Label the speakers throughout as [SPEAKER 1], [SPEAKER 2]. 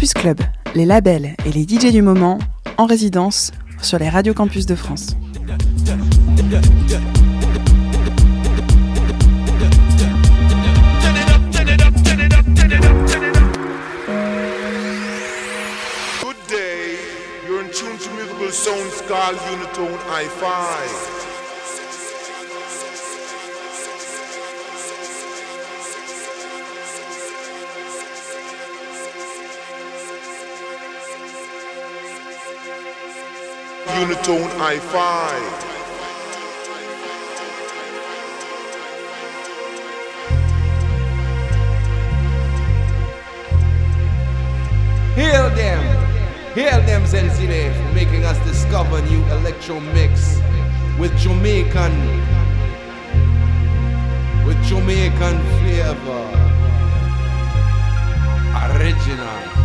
[SPEAKER 1] Campus Club, les labels et les DJ du moment en résidence sur les radios campus de France.
[SPEAKER 2] Good day, you're in tune to musical sounds called Unitone I-5. Unitone Hi-Fi.
[SPEAKER 3] Hail them, hail them Zenzile for making us discover new electro mix with Jamaican, with Jamaican flavor, original.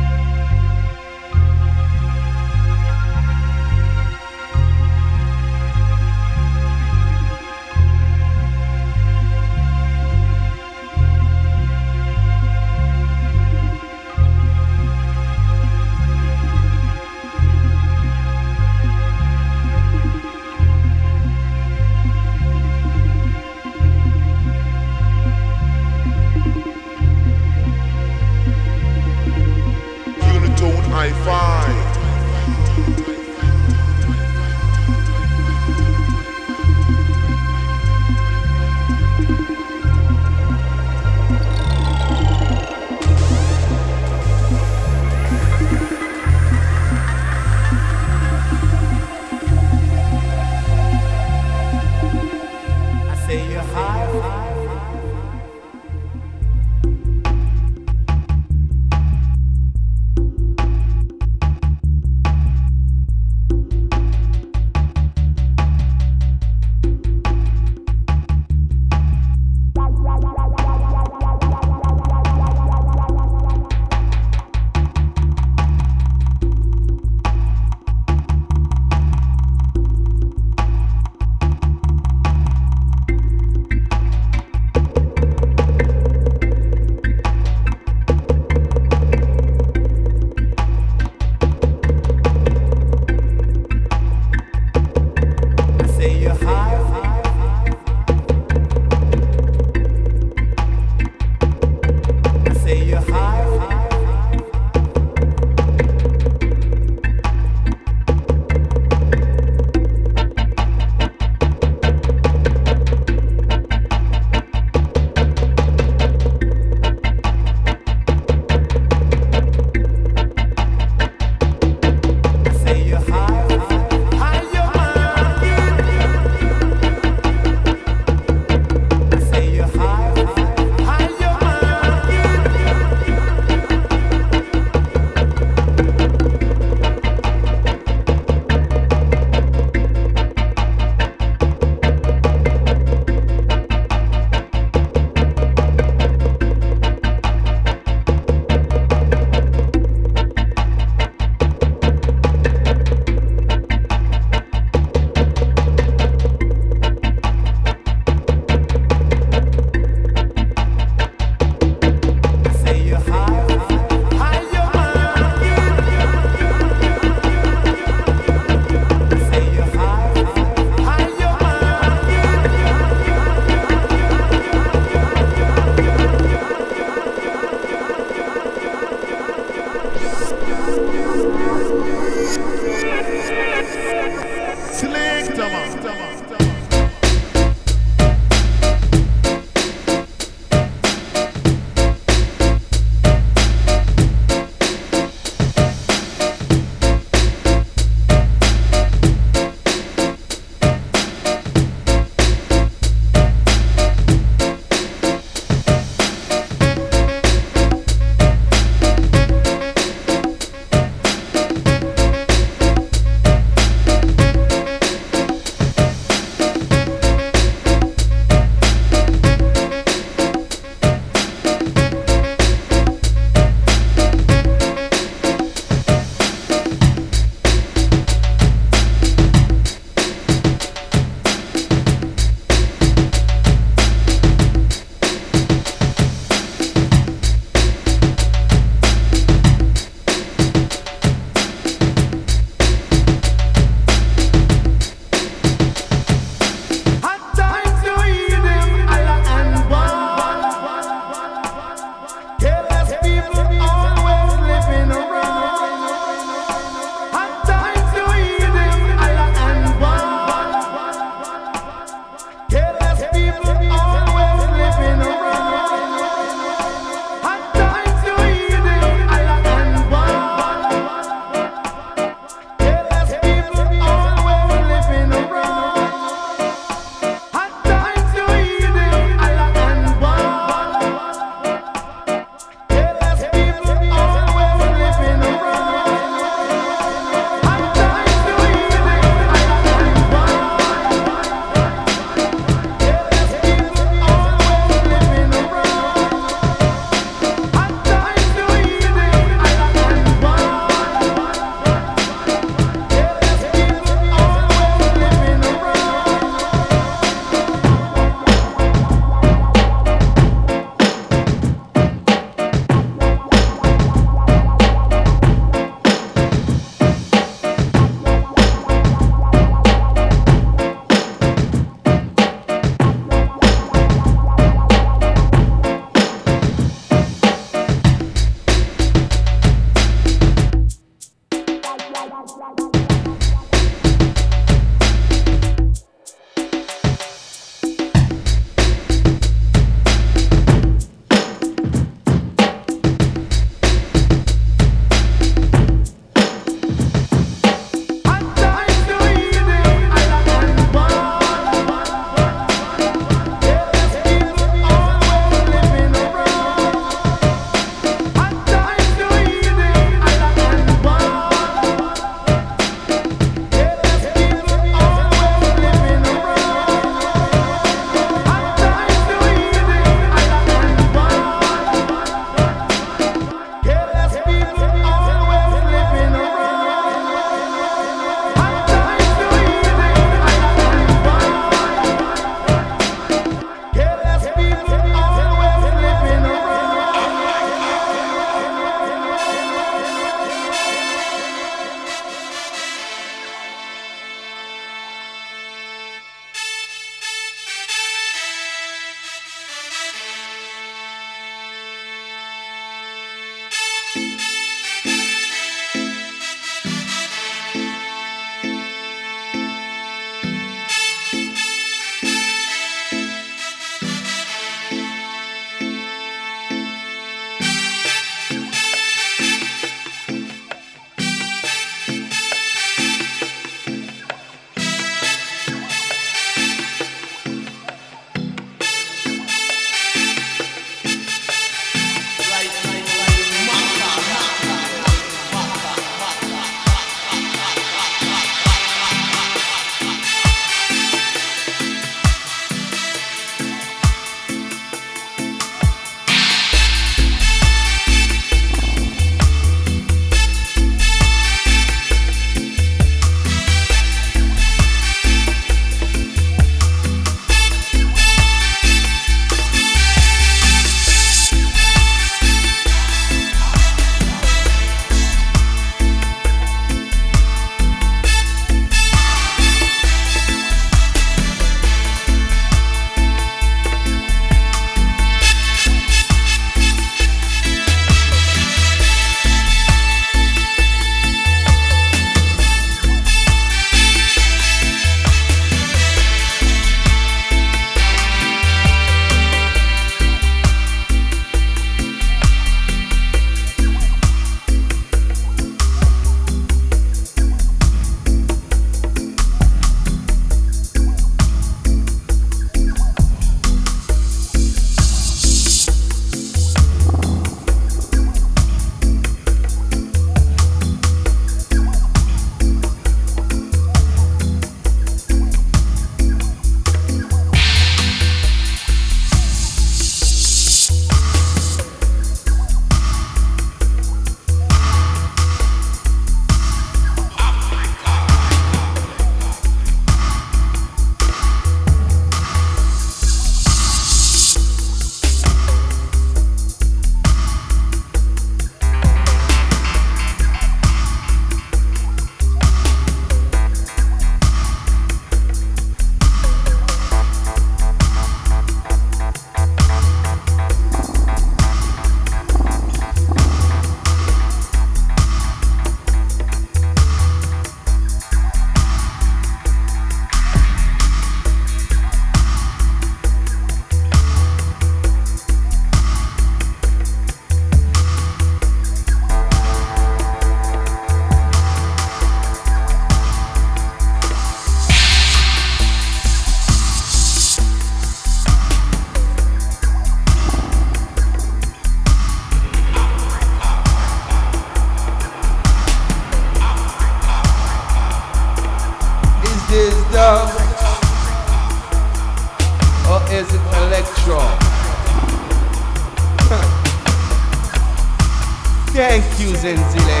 [SPEAKER 4] Thank you, Zenzile.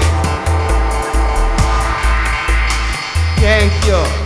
[SPEAKER 4] Thank you.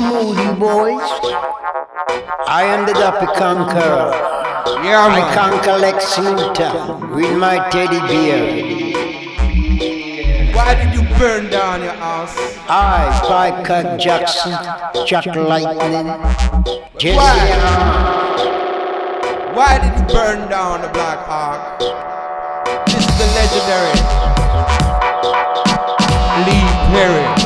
[SPEAKER 5] Moody Boys. I am the Duppy Conqueror.
[SPEAKER 3] Yeah, man.
[SPEAKER 5] I conquer Lex Luthor with my teddy bear.
[SPEAKER 3] Why did you burn down your house?
[SPEAKER 5] I, Spike Jackson, Jack Lightning, Jesse
[SPEAKER 3] Why? Why did you burn down the Black Ark? This is the legendary Lee Perry.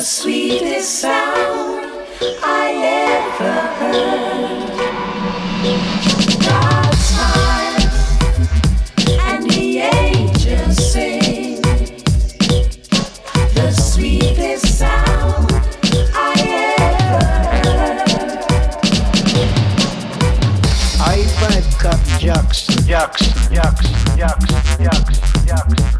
[SPEAKER 5] the sweetest sound I ever
[SPEAKER 6] heard. Smiles and the angels sing. The sweetest sound. I ever heard.
[SPEAKER 5] Jackson, Jackson, Jackson, Jackson, Jackson, Jackson.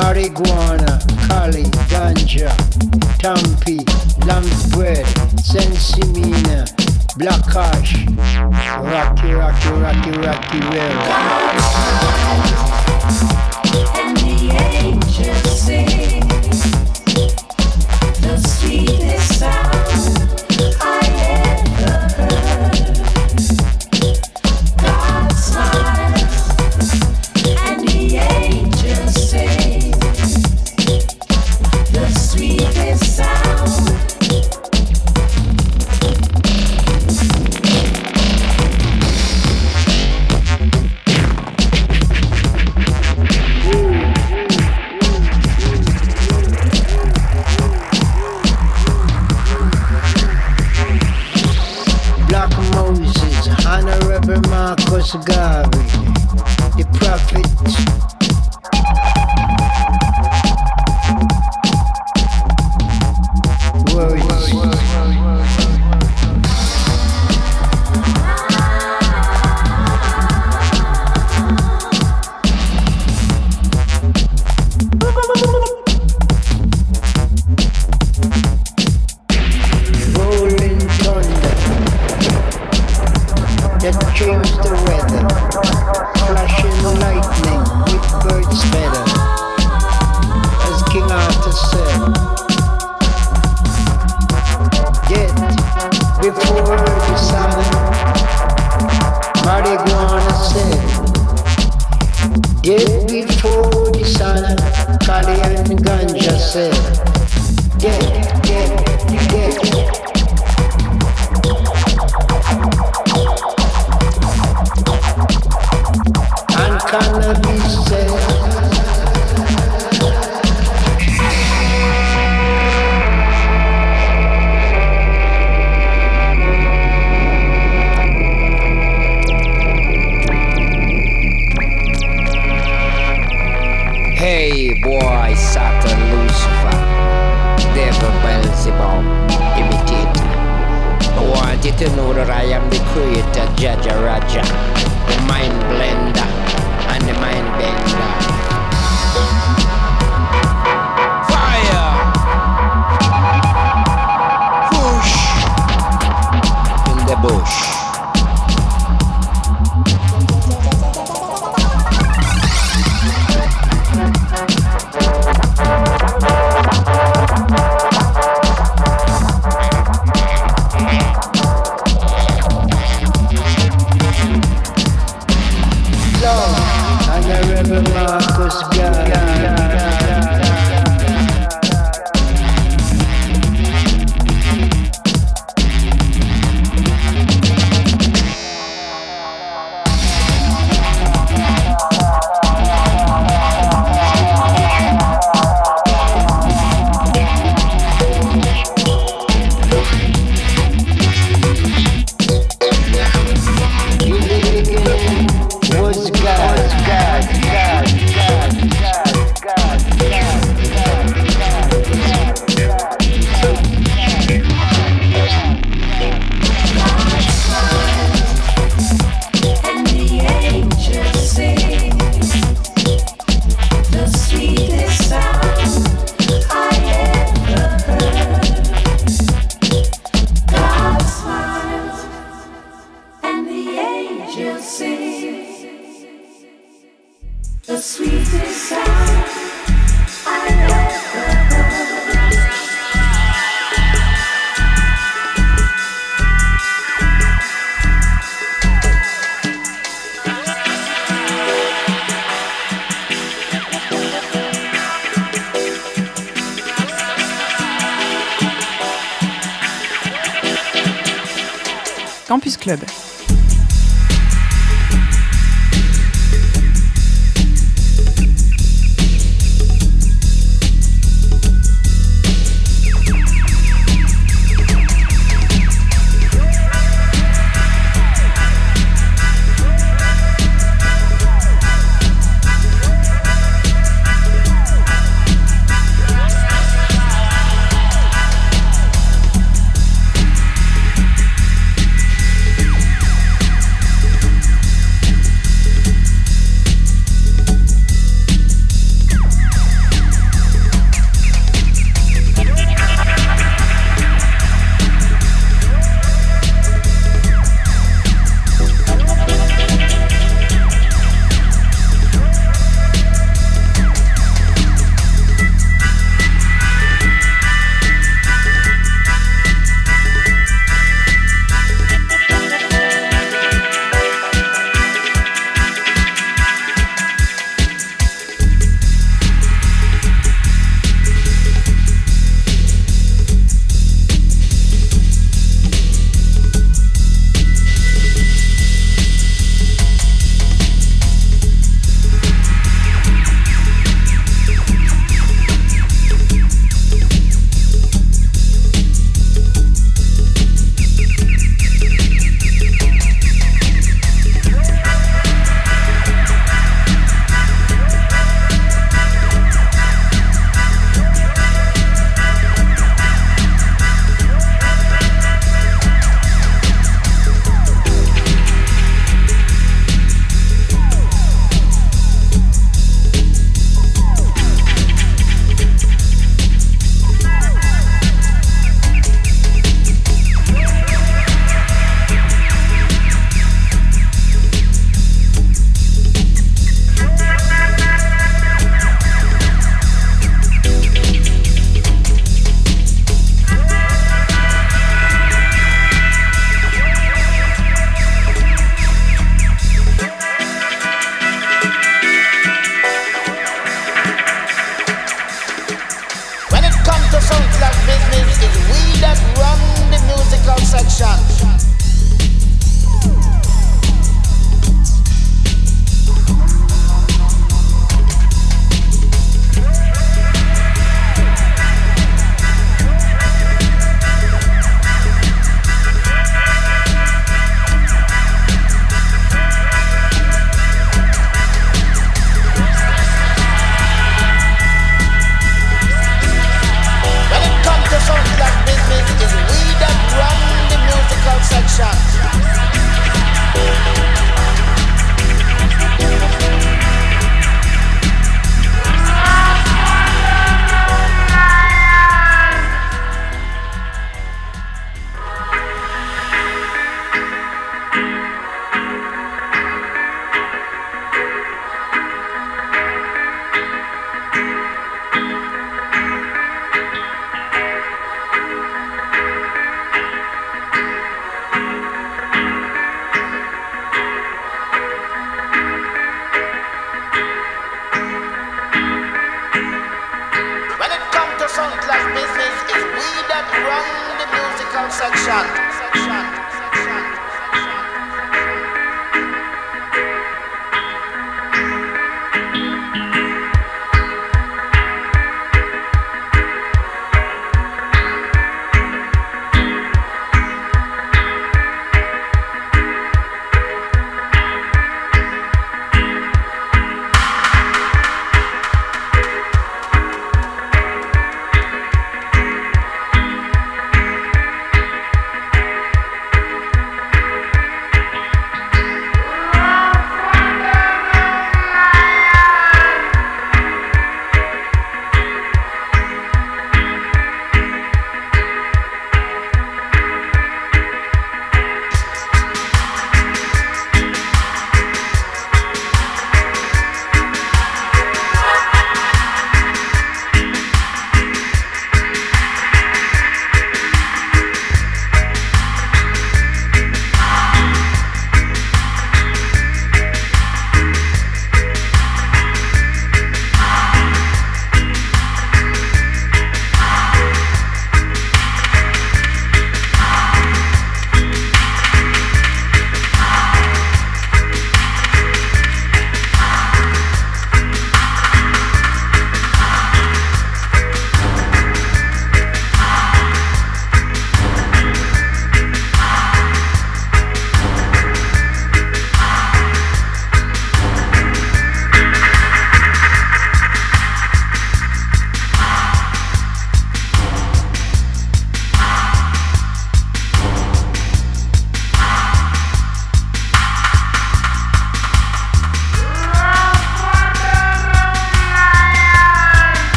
[SPEAKER 5] marijuana, kali, ganja, tampi, lamb's bread, sensimilla, black ash, rocky, rocky, rocky, rocky,
[SPEAKER 3] rocky, rocky.